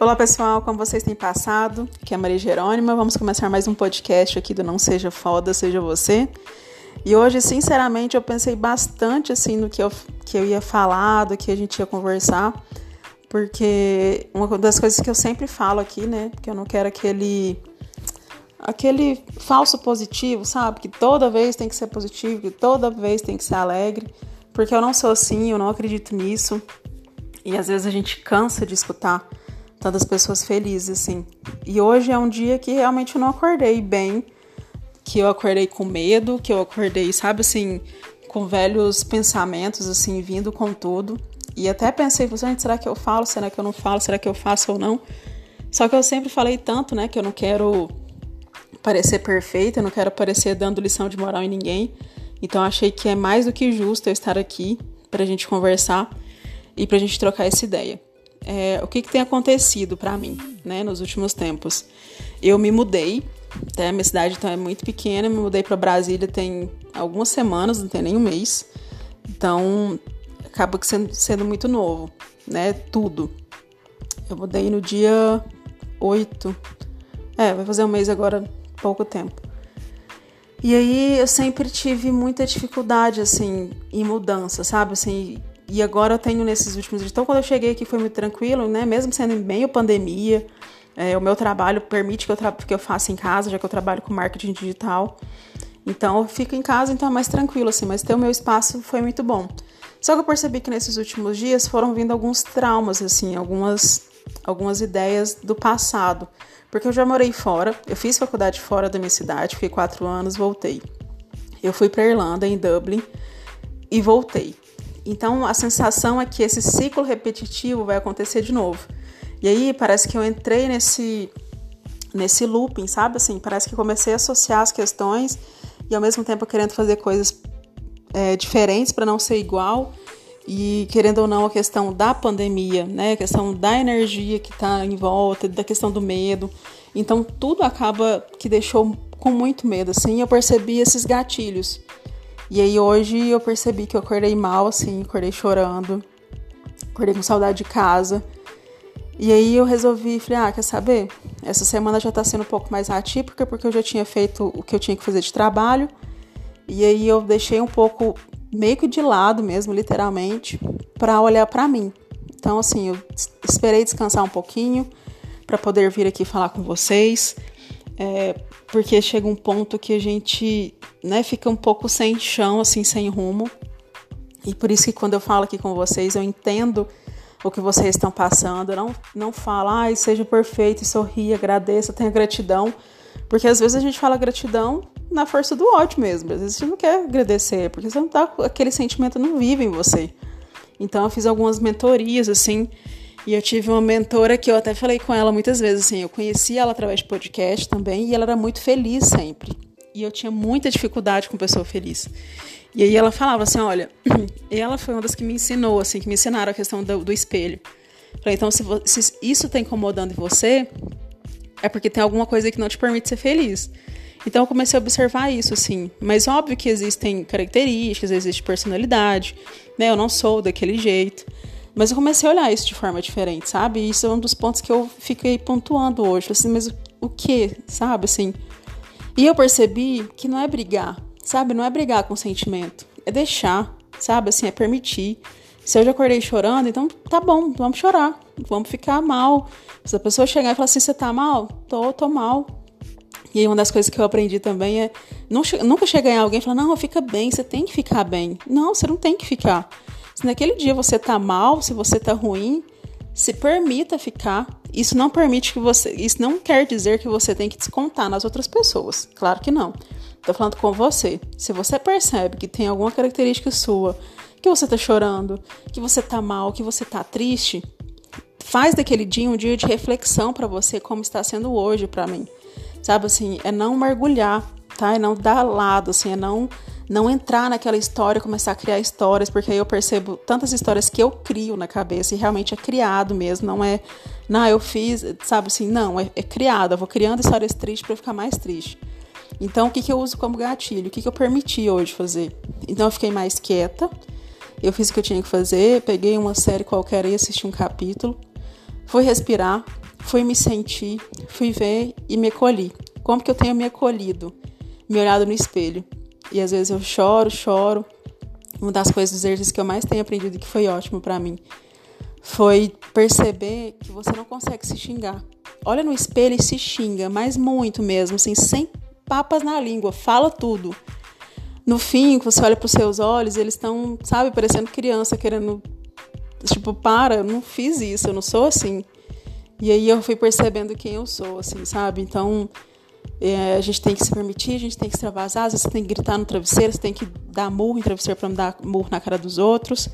Olá pessoal, como vocês têm passado? Aqui é a Maria Jerônima. Vamos começar mais um podcast aqui do Não Seja Foda, Seja Você. E hoje, sinceramente, eu pensei bastante assim no que eu, que eu ia falar, do que a gente ia conversar, porque uma das coisas que eu sempre falo aqui, né? Porque eu não quero aquele aquele falso positivo, sabe? Que toda vez tem que ser positivo, que toda vez tem que ser alegre, porque eu não sou assim, eu não acredito nisso. E às vezes a gente cansa de escutar tantas pessoas felizes, assim. E hoje é um dia que realmente eu não acordei bem, que eu acordei com medo, que eu acordei, sabe, assim, com velhos pensamentos, assim, vindo com tudo. E até pensei, gente, será que eu falo? Será que eu não falo? Será que eu faço ou não? Só que eu sempre falei tanto, né, que eu não quero parecer perfeita, eu não quero parecer dando lição de moral em ninguém. Então achei que é mais do que justo eu estar aqui pra gente conversar e pra gente trocar essa ideia é, o que, que tem acontecido para mim, né, nos últimos tempos. Eu me mudei, a minha cidade então, é muito pequena, me mudei para Brasília tem algumas semanas, não tem nem um mês. Então, acaba sendo, sendo muito novo, né, tudo. Eu mudei no dia 8, é, vai fazer um mês agora, pouco tempo. E aí eu sempre tive muita dificuldade, assim, em mudança, sabe? Assim, e agora eu tenho nesses últimos dias. Então, quando eu cheguei aqui foi muito tranquilo, né? Mesmo sendo em meio pandemia, é, o meu trabalho permite que eu, tra que eu faça em casa, já que eu trabalho com marketing digital. Então, eu fico em casa, então é mais tranquilo, assim. Mas ter o meu espaço foi muito bom. Só que eu percebi que nesses últimos dias foram vindo alguns traumas, assim, algumas, algumas ideias do passado. Porque eu já morei fora, eu fiz faculdade fora da minha cidade, fiquei quatro anos, voltei. Eu fui para Irlanda, em Dublin, e voltei. Então a sensação é que esse ciclo repetitivo vai acontecer de novo. E aí parece que eu entrei nesse nesse looping, sabe? Assim, parece que comecei a associar as questões e ao mesmo tempo querendo fazer coisas é, diferentes para não ser igual e querendo ou não a questão da pandemia, né? A questão da energia que está em volta, da questão do medo. Então tudo acaba que deixou com muito medo, assim. Eu percebi esses gatilhos. E aí hoje eu percebi que eu acordei mal, assim, acordei chorando, acordei com saudade de casa. E aí eu resolvi, falei, ah, quer saber? Essa semana já tá sendo um pouco mais atípica, porque eu já tinha feito o que eu tinha que fazer de trabalho. E aí eu deixei um pouco, meio que de lado mesmo, literalmente, para olhar para mim. Então, assim, eu esperei descansar um pouquinho para poder vir aqui falar com vocês. É, porque chega um ponto que a gente né, fica um pouco sem chão, assim, sem rumo. E por isso que quando eu falo aqui com vocês, eu entendo o que vocês estão passando. Eu não, não falo, ai, seja perfeito, sorria, agradeça, tenha gratidão. Porque às vezes a gente fala gratidão na força do ódio mesmo. Às vezes gente não quer agradecer, porque você não tá, aquele sentimento não vive em você. Então eu fiz algumas mentorias, assim, e eu tive uma mentora que eu até falei com ela muitas vezes, assim, eu conheci ela através de podcast também, e ela era muito feliz sempre. E eu tinha muita dificuldade com pessoa feliz. E aí ela falava assim, olha, ela foi uma das que me ensinou, assim, que me ensinaram a questão do, do espelho. Falei, então, se, se isso está incomodando em você, é porque tem alguma coisa que não te permite ser feliz. Então eu comecei a observar isso, assim. Mas óbvio que existem características, existe personalidade, né? Eu não sou daquele jeito. Mas eu comecei a olhar isso de forma diferente, sabe? E isso é um dos pontos que eu fiquei pontuando hoje. Assim, mas o, o que, sabe? Assim. E eu percebi que não é brigar, sabe? Não é brigar com sentimento. É deixar, sabe? Assim, é permitir. Se eu já acordei chorando, então tá bom, vamos chorar. Vamos ficar mal. Se a pessoa chegar e falar assim, você tá mal? Tô, tô mal. E uma das coisas que eu aprendi também é não, nunca chegar em alguém e falar, não, fica bem, você tem que ficar bem. Não, você não tem que ficar. Se naquele dia você tá mal, se você tá ruim, se permita ficar. Isso não permite que você. Isso não quer dizer que você tem que descontar nas outras pessoas. Claro que não. Tô falando com você. Se você percebe que tem alguma característica sua, que você tá chorando, que você tá mal, que você tá triste, faz daquele dia um dia de reflexão para você, como está sendo hoje para mim. Sabe assim, é não mergulhar, tá? É não dar lado, assim, é não não entrar naquela história, começar a criar histórias, porque aí eu percebo tantas histórias que eu crio na cabeça e realmente é criado mesmo, não é, não, eu fiz, sabe assim, não, é, é criado, eu vou criando histórias tristes para ficar mais triste. Então, o que, que eu uso como gatilho? O que, que eu permiti hoje fazer? Então, eu fiquei mais quieta, eu fiz o que eu tinha que fazer, peguei uma série qualquer e assisti um capítulo, fui respirar, fui me sentir, fui ver e me acolhi. Como que eu tenho me acolhido? Me olhado no espelho. E às vezes eu choro, choro. Uma das coisas dos exercícios que eu mais tenho aprendido e que foi ótimo para mim foi perceber que você não consegue se xingar. Olha no espelho e se xinga, mas muito mesmo, assim, sem papas na língua, fala tudo. No fim, você olha para os seus olhos, eles estão, sabe, parecendo criança, querendo. Tipo, para, eu não fiz isso, eu não sou assim. E aí eu fui percebendo quem eu sou, assim, sabe? Então, é, a gente tem que se permitir, a gente tem que extravasar, às vezes você tem que gritar no travesseiro, você tem que dar murro em travesseiro para não dar murro na cara dos outros.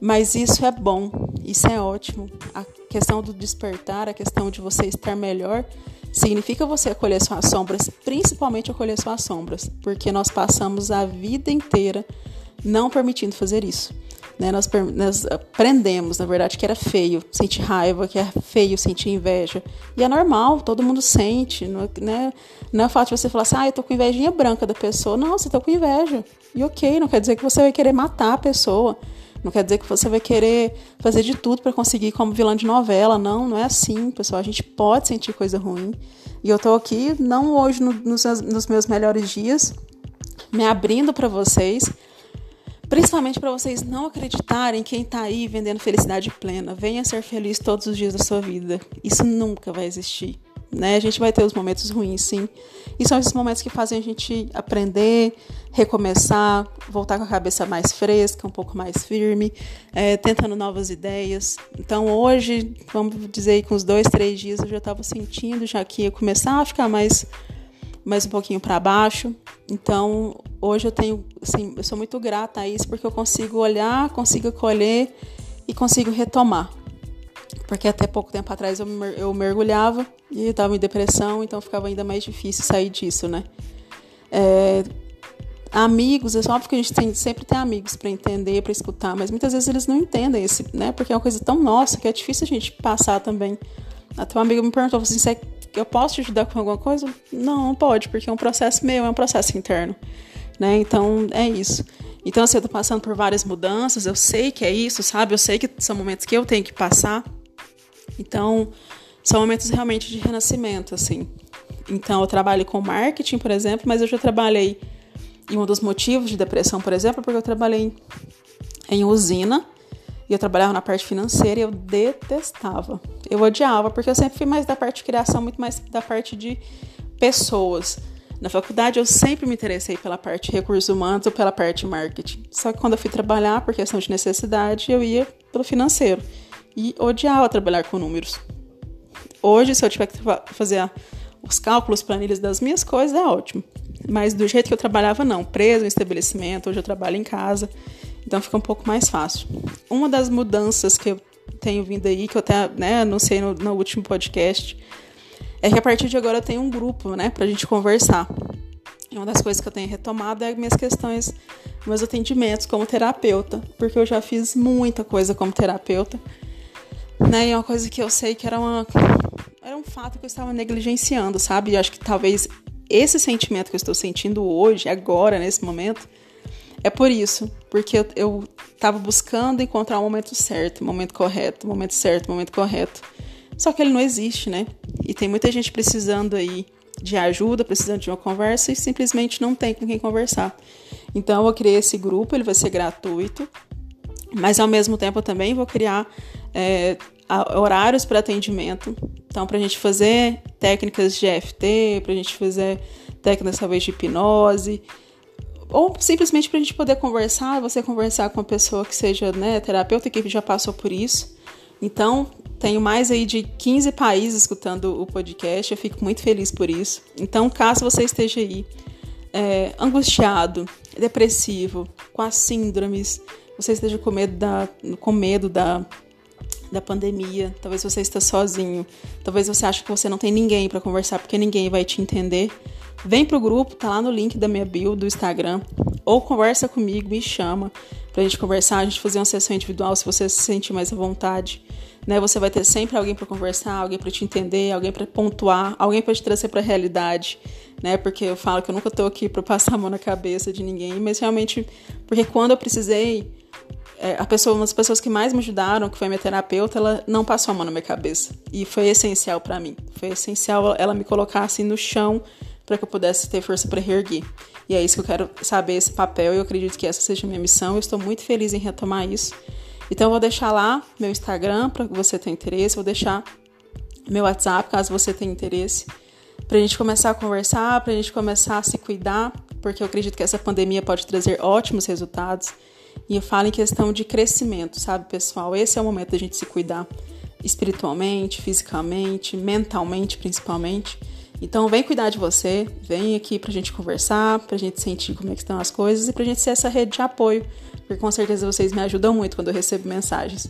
Mas isso é bom, isso é ótimo. A questão do despertar, a questão de você estar melhor, significa você acolher suas sombras, principalmente acolher suas sombras, porque nós passamos a vida inteira não permitindo fazer isso. Né? Nós, nós, aprendemos, na verdade, que era feio sentir raiva, que é feio sentir inveja. E é normal, todo mundo sente. Não é, né? não é fato de você falar assim, ah, eu tô com invejinha branca da pessoa. Não, você tá com inveja. E ok, não quer dizer que você vai querer matar a pessoa. Não quer dizer que você vai querer fazer de tudo para conseguir como vilã de novela. Não, não é assim, pessoal. A gente pode sentir coisa ruim. E eu tô aqui, não hoje no, nos, nos meus melhores dias, me abrindo para vocês, principalmente para vocês não acreditarem quem tá aí vendendo felicidade plena. Venha ser feliz todos os dias da sua vida. Isso nunca vai existir né? A gente vai ter os momentos ruins, sim. E são esses momentos que fazem a gente aprender, recomeçar, voltar com a cabeça mais fresca, um pouco mais firme, é, tentando novas ideias. Então hoje, vamos dizer com uns dois, três dias, eu já estava sentindo já que ia começar a ficar mais, mais um pouquinho para baixo. Então hoje eu tenho, assim, eu sou muito grata a isso porque eu consigo olhar, consigo colher e consigo retomar porque até pouco tempo atrás eu, eu mergulhava e estava em depressão, então ficava ainda mais difícil sair disso, né? É, amigos, é óbvio que a gente tem, sempre tem amigos para entender, para escutar, mas muitas vezes eles não entendem esse, né? Porque é uma coisa tão nossa que é difícil a gente passar também. Até um amigo me perguntou assim, se eu posso te ajudar com alguma coisa? Não, não pode, porque é um processo meu, é um processo interno, né? Então é isso. Então, assim, eu tô passando por várias mudanças, eu sei que é isso, sabe? Eu sei que são momentos que eu tenho que passar, então, são momentos realmente de renascimento, assim. Então, eu trabalho com marketing, por exemplo, mas eu já trabalhei em um dos motivos de depressão, por exemplo, porque eu trabalhei em usina e eu trabalhava na parte financeira e eu detestava. Eu odiava, porque eu sempre fui mais da parte de criação, muito mais da parte de pessoas. Na faculdade eu sempre me interessei pela parte de recursos humanos ou pela parte de marketing. Só que quando eu fui trabalhar por questão de necessidade, eu ia pelo financeiro e odiava trabalhar com números. Hoje, se eu tiver que fazer os cálculos, planilhas das minhas coisas, é ótimo. Mas do jeito que eu trabalhava, não. Preso em estabelecimento, hoje eu trabalho em casa. Então fica um pouco mais fácil. Uma das mudanças que eu tenho vindo aí, que eu até né, anunciei no, no último podcast, é que a partir de agora eu tenho um grupo, né, pra gente conversar. E uma das coisas que eu tenho retomado é minhas questões, meus atendimentos como terapeuta, porque eu já fiz muita coisa como terapeuta né? E é uma coisa que eu sei que era uma era um fato que eu estava negligenciando, sabe? E acho que talvez esse sentimento que eu estou sentindo hoje, agora, nesse momento, é por isso, porque eu, eu tava buscando encontrar o momento certo, o momento correto, o momento certo, o momento correto. Só que ele não existe, né? E tem muita gente precisando aí de ajuda, precisando de uma conversa e simplesmente não tem com quem conversar. Então eu criei esse grupo, ele vai ser gratuito, mas ao mesmo tempo eu também vou criar é, horários para atendimento. Então, para a gente fazer técnicas de EFT, para a gente fazer técnicas talvez de hipnose, ou simplesmente para a gente poder conversar, você conversar com uma pessoa que seja né, terapeuta que já passou por isso. Então, tenho mais aí de 15 países escutando o podcast, eu fico muito feliz por isso. Então, caso você esteja aí é, angustiado, depressivo, com as síndromes, você esteja com medo da, com medo da da pandemia, talvez você está sozinho, talvez você ache que você não tem ninguém para conversar porque ninguém vai te entender. Vem pro grupo, tá lá no link da minha bio do Instagram, ou conversa comigo, me chama pra gente conversar, a gente fazer uma sessão individual se você se sentir mais à vontade. Né, você vai ter sempre alguém para conversar, alguém para te entender, alguém para pontuar, alguém para te trazer para a realidade, né? Porque eu falo que eu nunca tô aqui para passar a mão na cabeça de ninguém, mas realmente porque quando eu precisei é, a pessoa, uma das pessoas que mais me ajudaram, que foi minha terapeuta, ela não passou a mão na minha cabeça. E foi essencial para mim. Foi essencial ela me colocar assim no chão para que eu pudesse ter força para reerguer. E é isso que eu quero saber, esse papel. E eu acredito que essa seja a minha missão. Eu estou muito feliz em retomar isso. Então, eu vou deixar lá meu Instagram para você ter interesse. Vou deixar meu WhatsApp, caso você tenha interesse. Para a gente começar a conversar, para a gente começar a se cuidar, porque eu acredito que essa pandemia pode trazer ótimos resultados. E eu falo em questão de crescimento, sabe, pessoal? Esse é o momento da gente se cuidar espiritualmente, fisicamente, mentalmente, principalmente. Então, vem cuidar de você, vem aqui pra gente conversar, pra gente sentir como é que estão as coisas e pra gente ser essa rede de apoio, porque com certeza vocês me ajudam muito quando eu recebo mensagens.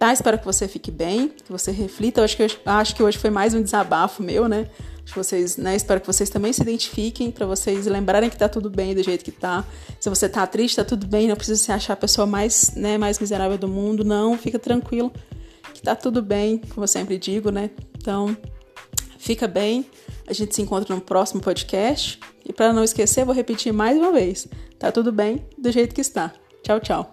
Tá? Espero que você fique bem, que você reflita. Eu acho que, eu acho que hoje foi mais um desabafo meu, né? Acho que vocês, né? Espero que vocês também se identifiquem para vocês lembrarem que tá tudo bem do jeito que tá. Se você tá triste, tá tudo bem, não precisa se achar a pessoa mais, né, mais miserável do mundo, não, fica tranquilo, que tá tudo bem, como eu sempre digo, né? Então, fica bem. A gente se encontra no próximo podcast. E para não esquecer, vou repetir mais uma vez. Tá tudo bem do jeito que está. Tchau, tchau.